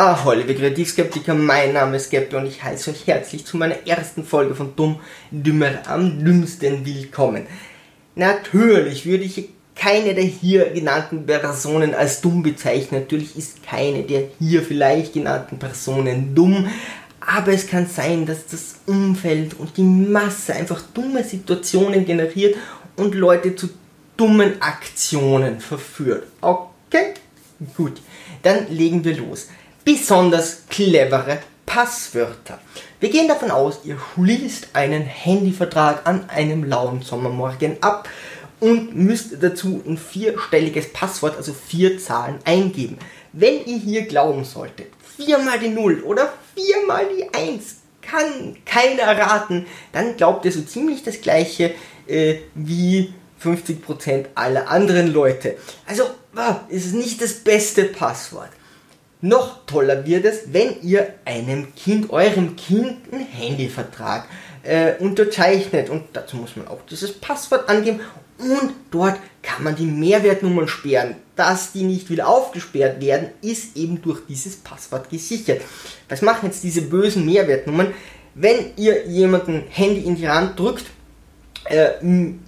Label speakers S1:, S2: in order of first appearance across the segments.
S1: Ah, hallo, liebe Kreativskeptiker, mein Name ist Geppe und ich heiße euch herzlich zu meiner ersten Folge von Dumm, Dümmer am dümmsten willkommen. Natürlich würde ich keine der hier genannten Personen als dumm bezeichnen. Natürlich ist keine der hier vielleicht genannten Personen dumm. Aber es kann sein, dass das Umfeld und die Masse einfach dumme Situationen generiert und Leute zu dummen Aktionen verführt. Okay? Gut, dann legen wir los. Besonders clevere Passwörter. Wir gehen davon aus, ihr schließt einen Handyvertrag an einem lauen Sommermorgen ab und müsst dazu ein vierstelliges Passwort, also vier Zahlen eingeben. Wenn ihr hier glauben solltet, viermal die Null oder viermal die Eins kann keiner erraten, dann glaubt ihr so ziemlich das gleiche äh, wie 50% aller anderen Leute. Also es ist nicht das beste Passwort. Noch toller wird es, wenn ihr einem Kind, eurem Kind einen Handyvertrag äh, unterzeichnet. Und dazu muss man auch dieses Passwort angeben. Und dort kann man die Mehrwertnummern sperren. Dass die nicht wieder aufgesperrt werden, ist eben durch dieses Passwort gesichert. Was machen jetzt diese bösen Mehrwertnummern? Wenn ihr jemanden Handy in die Hand drückt, äh,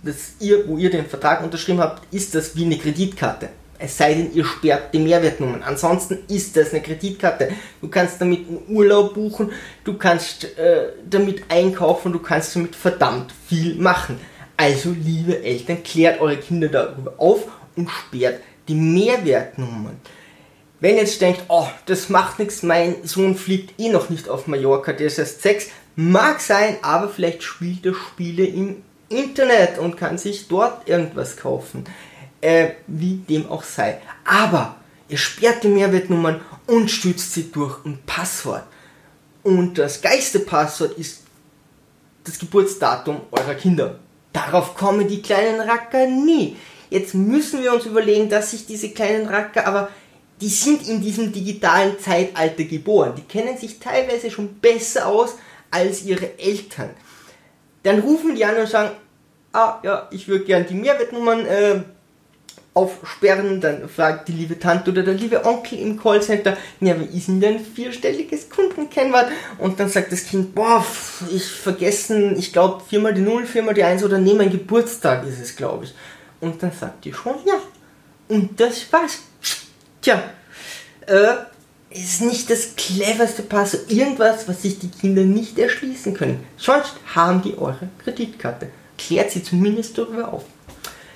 S1: das ihr, wo ihr den Vertrag unterschrieben habt, ist das wie eine Kreditkarte. Es sei denn, ihr sperrt die Mehrwertnummern. Ansonsten ist das eine Kreditkarte. Du kannst damit einen Urlaub buchen, du kannst äh, damit einkaufen, du kannst damit verdammt viel machen. Also, liebe Eltern, klärt eure Kinder darüber auf und sperrt die Mehrwertnummern. Wenn ihr jetzt denkt, oh, das macht nichts, mein Sohn fliegt eh noch nicht auf Mallorca, der ist erst sechs, mag sein, aber vielleicht spielt er Spiele im Internet und kann sich dort irgendwas kaufen. Äh, wie dem auch sei. Aber ihr sperrt die Mehrwertnummern und stützt sie durch ein Passwort. Und das geilste Passwort ist das Geburtsdatum eurer Kinder. Darauf kommen die kleinen Racker nie. Jetzt müssen wir uns überlegen, dass sich diese kleinen Racker, aber die sind in diesem digitalen Zeitalter geboren. Die kennen sich teilweise schon besser aus als ihre Eltern. Dann rufen die an und sagen, ah ja, ich würde gern die Mehrwertnummern äh, aufsperren. Dann fragt die liebe Tante oder der liebe Onkel im Callcenter, ja, wie ist denn dein vierstelliges Kundenkennwort? Und dann sagt das Kind, boah, ich vergessen, ich glaube viermal die Null, viermal die Eins oder nee, mein Geburtstag ist es, glaube ich. Und dann sagt die schon, ja. Und das war's. Tja, äh, ist nicht das cleverste Passwort. Irgendwas, was sich die Kinder nicht erschließen können. Sonst haben die eure Kreditkarte. Klärt sie zumindest darüber auf.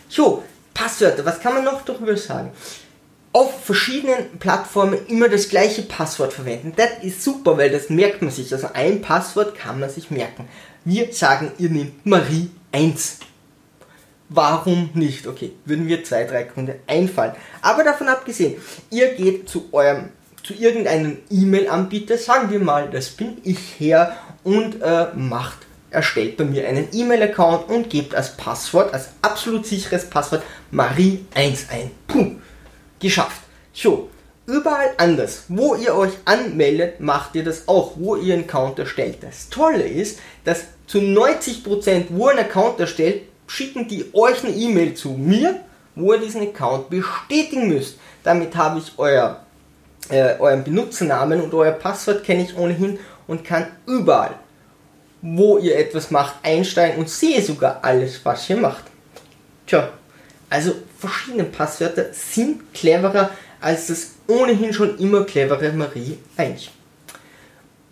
S1: So, Passwörter, was kann man noch darüber sagen? Auf verschiedenen Plattformen immer das gleiche Passwort verwenden. Das ist super, weil das merkt man sich. Also ein Passwort kann man sich merken. Wir sagen, ihr nehmt Marie 1. Warum nicht? Okay, würden wir zwei, drei Gründe einfallen. Aber davon abgesehen, ihr geht zu eurem, zu irgendeinem E-Mail-Anbieter, sagen wir mal, das bin ich her und äh, macht erstellt bei mir einen E-Mail-Account und gebt als Passwort, als absolut sicheres Passwort Marie1 ein. Puh, geschafft. So, überall anders, wo ihr euch anmeldet, macht ihr das auch, wo ihr einen Account erstellt. Das Tolle ist, dass zu 90%, wo einen Account erstellt, schicken die euch eine E-Mail zu mir, wo ihr diesen Account bestätigen müsst. Damit habe ich euer, äh, euren Benutzernamen und euer Passwort kenne ich ohnehin und kann überall wo ihr etwas macht, einsteigen und sehe sogar alles, was ihr macht. Tja, also verschiedene Passwörter sind cleverer als das ohnehin schon immer clevere Marie 1.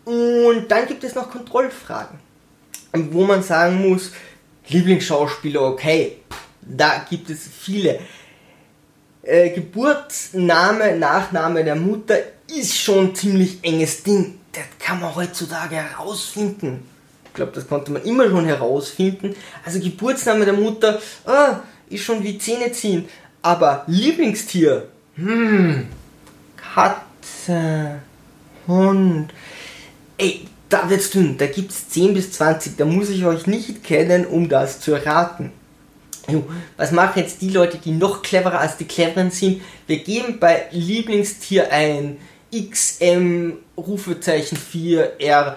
S1: Und dann gibt es noch Kontrollfragen, wo man sagen muss, Lieblingsschauspieler, okay, da gibt es viele. Äh, Geburtsname, Nachname der Mutter ist schon ein ziemlich enges Ding. Das kann man heutzutage herausfinden. Ich glaube, das konnte man immer schon herausfinden. Also Geburtsname der Mutter ah, ist schon wie Zähne ziehen. Aber Lieblingstier, hm, Katze, Hund. Ey, da wird's dünn. Da gibt's 10 bis 20. Da muss ich euch nicht kennen, um das zu erraten. Was machen jetzt die Leute, die noch cleverer als die cleveren sind? Wir geben bei Lieblingstier ein XM Rufezeichen 4 R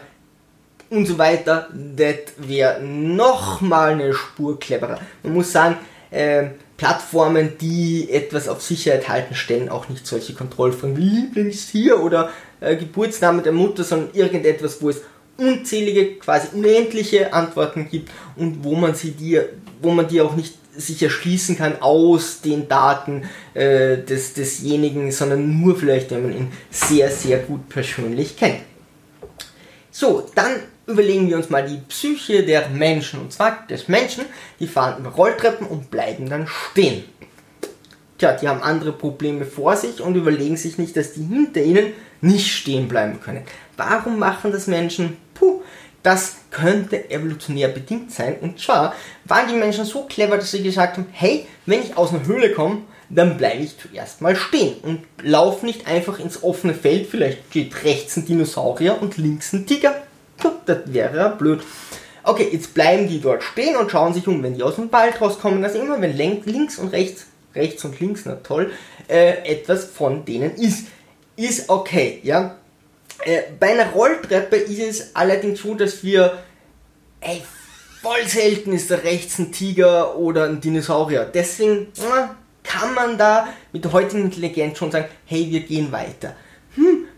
S1: und so weiter, das wäre nochmal eine Spur cleverer. Man muss sagen, äh, Plattformen, die etwas auf Sicherheit halten, stellen auch nicht solche Kontrollfragen wie Lieblings hier oder äh, Geburtsname der Mutter, sondern irgendetwas, wo es unzählige, quasi unendliche Antworten gibt und wo man sie dir, wo man die auch nicht sich erschließen kann aus den Daten äh, des, desjenigen, sondern nur vielleicht, wenn man ihn sehr, sehr gut persönlich kennt. So, dann überlegen wir uns mal die Psyche der Menschen. Und zwar des Menschen, die fahren über Rolltreppen und bleiben dann stehen. Tja, die haben andere Probleme vor sich und überlegen sich nicht, dass die hinter ihnen nicht stehen bleiben können. Warum machen das Menschen? Puh, das könnte evolutionär bedingt sein. Und zwar waren die Menschen so clever, dass sie gesagt haben, hey, wenn ich aus einer Höhle komme, dann bleibe ich zuerst mal stehen und laufe nicht einfach ins offene Feld. Vielleicht steht rechts ein Dinosaurier und links ein Tiger. Das wäre ja blöd. Okay, jetzt bleiben die dort stehen und schauen sich um, wenn die aus dem Wald rauskommen, dass immer, wenn links und rechts, rechts und links, na toll, äh, etwas von denen ist. Ist okay, ja. Äh, bei einer Rolltreppe ist es allerdings so, dass wir, ey, voll selten ist da rechts ein Tiger oder ein Dinosaurier. Deswegen na, kann man da mit der heutigen Intelligenz schon sagen, hey, wir gehen weiter.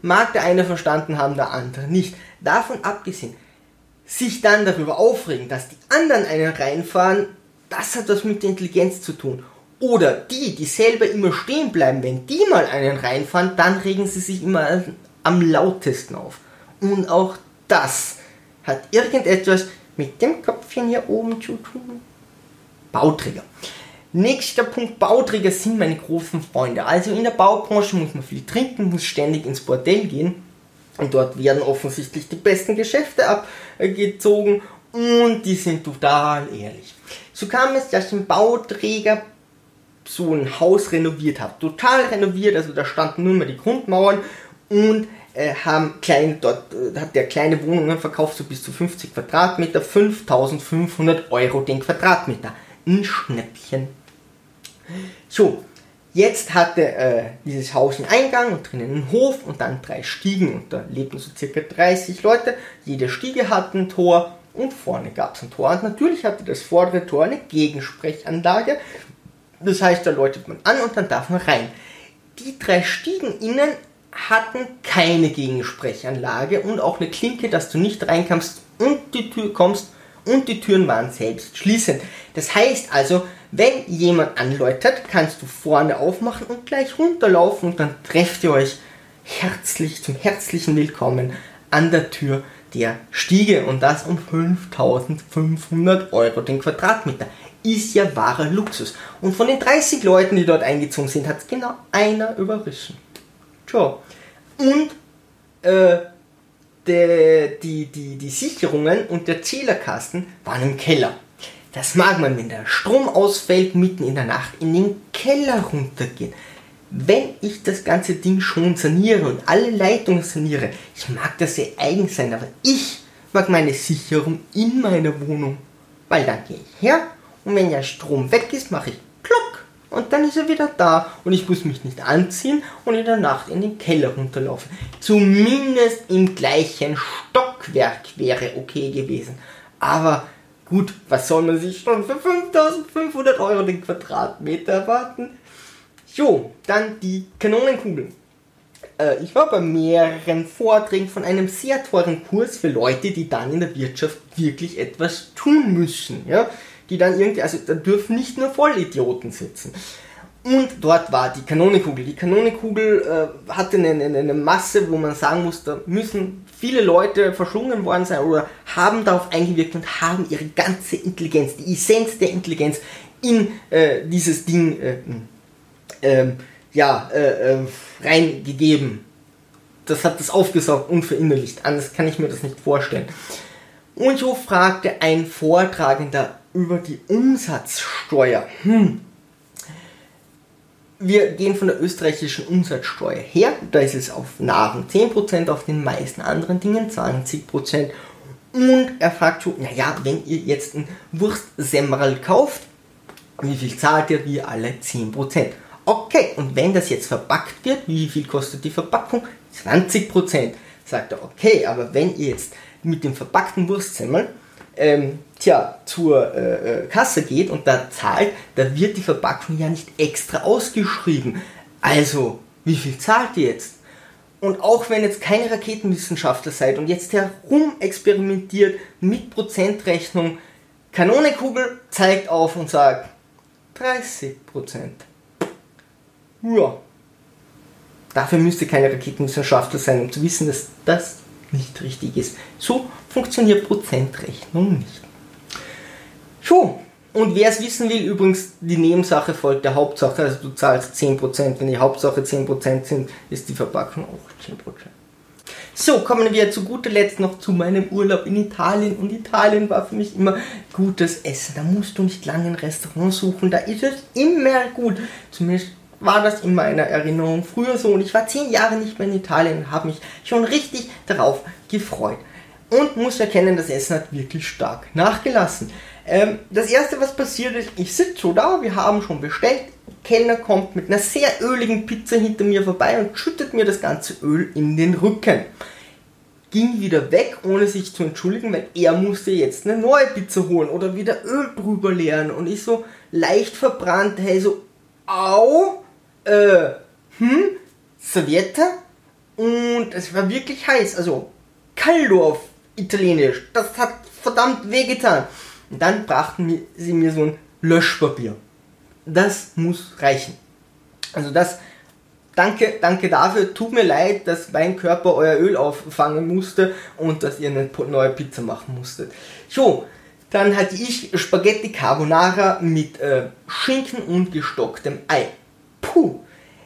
S1: Mag der eine verstanden haben, der andere nicht. Davon abgesehen, sich dann darüber aufregen, dass die anderen einen reinfahren, das hat was mit der Intelligenz zu tun. Oder die, die selber immer stehen bleiben, wenn die mal einen reinfahren, dann regen sie sich immer am lautesten auf. Und auch das hat irgendetwas mit dem Köpfchen hier oben zu tun. Bauträger. Nächster Punkt, Bauträger sind meine großen Freunde. Also in der Baubranche muss man viel trinken, muss ständig ins Bordell gehen. Und dort werden offensichtlich die besten Geschäfte abgezogen und die sind total ehrlich. So kam es, dass ein Bauträger so ein Haus renoviert hat. Total renoviert, also da standen nur mehr die Grundmauern und äh, haben klein, dort äh, hat der kleine Wohnungen verkauft, so bis zu 50 Quadratmeter, 5500 Euro den Quadratmeter. Ein Schnäppchen. So, jetzt hatte äh, dieses Haus einen Eingang und drinnen einen Hof und dann drei Stiegen und da lebten so circa 30 Leute. Jede Stiege hatte ein Tor und vorne gab es ein Tor. Und natürlich hatte das vordere Tor eine Gegensprechanlage. Das heißt, da läutet man an und dann darf man rein. Die drei Stiegen innen hatten keine Gegensprechanlage und auch eine Klinke, dass du nicht reinkommst und die Tür kommst und die Türen waren selbst schließend. Das heißt also, wenn jemand anläutert, kannst du vorne aufmachen und gleich runterlaufen und dann trefft ihr euch herzlich zum herzlichen Willkommen an der Tür der Stiege und das um 5500 Euro den Quadratmeter. Ist ja wahrer Luxus. Und von den 30 Leuten, die dort eingezogen sind, hat es genau einer überrissen. Tja. Und äh, de, die, die, die Sicherungen und der Zählerkasten waren im Keller. Das mag man, wenn der Strom ausfällt, mitten in der Nacht in den Keller runtergehen. Wenn ich das ganze Ding schon saniere und alle Leitungen saniere, ich mag das sehr eigen sein, aber ich mag meine Sicherung in meiner Wohnung. Weil dann gehe ich her und wenn der Strom weg ist, mache ich und dann ist er wieder da und ich muss mich nicht anziehen und in der Nacht in den Keller runterlaufen. Zumindest im gleichen Stockwerk wäre okay gewesen. Aber gut, was soll man sich schon für 5500 Euro den Quadratmeter erwarten? So, dann die Kanonenkugel. Äh, ich war bei mehreren Vorträgen von einem sehr teuren Kurs für Leute, die dann in der Wirtschaft wirklich etwas tun müssen. Ja? Die dann irgendwie, also da dürfen nicht nur Vollidioten sitzen. Und dort war die Kanonenkugel. Die Kanonenkugel äh, hatte eine, eine, eine, Masse, wo man sagen muss, da müssen viele Leute verschlungen worden sein oder haben darauf eingewirkt und haben ihre ganze Intelligenz, die Essenz der Intelligenz in äh, dieses Ding äh, ähm, ja, äh, äh, reingegeben. Das hat das aufgesaugt und verinnerlicht. Anders kann ich mir das nicht vorstellen. Und so fragte ein Vortragender über die Umsatzsteuer. Hm. Wir gehen von der österreichischen Umsatzsteuer her. Da ist es auf Nahrung 10%, auf den meisten anderen Dingen 20%. Und er fragt so, naja, wenn ihr jetzt ein Wurstsemmel kauft, wie viel zahlt ihr? Wir alle 10%. Okay, und wenn das jetzt verpackt wird, wie viel kostet die Verpackung? 20%. Sagt er, okay, aber wenn ihr jetzt mit dem verpackten Wurstsemmel ähm, tja, zur äh, äh, Kasse geht und da zahlt, da wird die Verpackung ja nicht extra ausgeschrieben. Also, wie viel zahlt ihr jetzt? Und auch wenn jetzt keine Raketenwissenschaftler seid und jetzt herum experimentiert mit Prozentrechnung, Kanonenkugel zeigt auf und sagt 30 Prozent. Ja. Dafür müsste keine Raketenwissenschaftler sein, um zu wissen, dass das nicht richtig ist. So funktioniert Prozentrechnung nicht. So, und wer es wissen will, übrigens, die Nebensache folgt der Hauptsache, also du zahlst 10%, wenn die Hauptsache 10% sind, ist die Verpackung auch 10%. So, kommen wir zu guter Letzt noch zu meinem Urlaub in Italien. Und Italien war für mich immer gutes Essen. Da musst du nicht lange ein Restaurant suchen, da ist es immer gut. Zumindest war das in meiner Erinnerung früher so. Und ich war zehn Jahre nicht mehr in Italien und habe mich schon richtig darauf gefreut. Und muss erkennen, das Essen hat wirklich stark nachgelassen. Ähm, das erste, was passiert ist, ich sitze so da, wir haben schon bestellt. Kellner kommt mit einer sehr öligen Pizza hinter mir vorbei und schüttet mir das ganze Öl in den Rücken. Ging wieder weg, ohne sich zu entschuldigen, weil er musste jetzt eine neue Pizza holen oder wieder Öl drüber leeren. Und ich so leicht verbrannt, hey, so, au, äh, hm, Serviette. Und es war wirklich heiß, also caldo auf Italienisch. Das hat verdammt wehgetan. Und dann brachten sie mir so ein Löschpapier. Das muss reichen. Also das, danke, danke dafür. Tut mir leid, dass mein Körper euer Öl auffangen musste und dass ihr eine neue Pizza machen musstet. So, dann hatte ich Spaghetti Carbonara mit äh, Schinken und gestocktem Ei. Puh,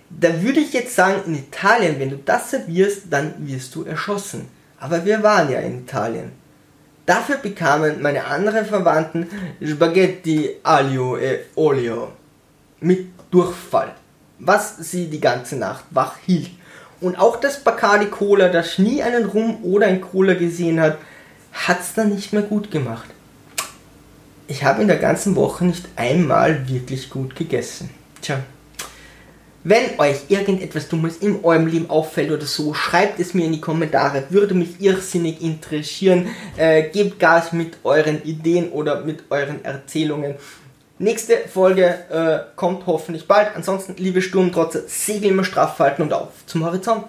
S1: da würde ich jetzt sagen, in Italien, wenn du das servierst, dann wirst du erschossen. Aber wir waren ja in Italien. Dafür bekamen meine anderen Verwandten Spaghetti Aglio e Olio mit Durchfall, was sie die ganze Nacht wach hielt. Und auch das Bacardi Cola, das nie einen Rum oder ein Cola gesehen hat, hat's dann nicht mehr gut gemacht. Ich habe in der ganzen Woche nicht einmal wirklich gut gegessen. Tja. Wenn euch irgendetwas Dummes in eurem Leben auffällt oder so, schreibt es mir in die Kommentare. Würde mich irrsinnig interessieren. Äh, gebt Gas mit euren Ideen oder mit euren Erzählungen. Nächste Folge äh, kommt hoffentlich bald. Ansonsten, liebe Sturmtrotzer, Segel immer straff halten und auf zum Horizont.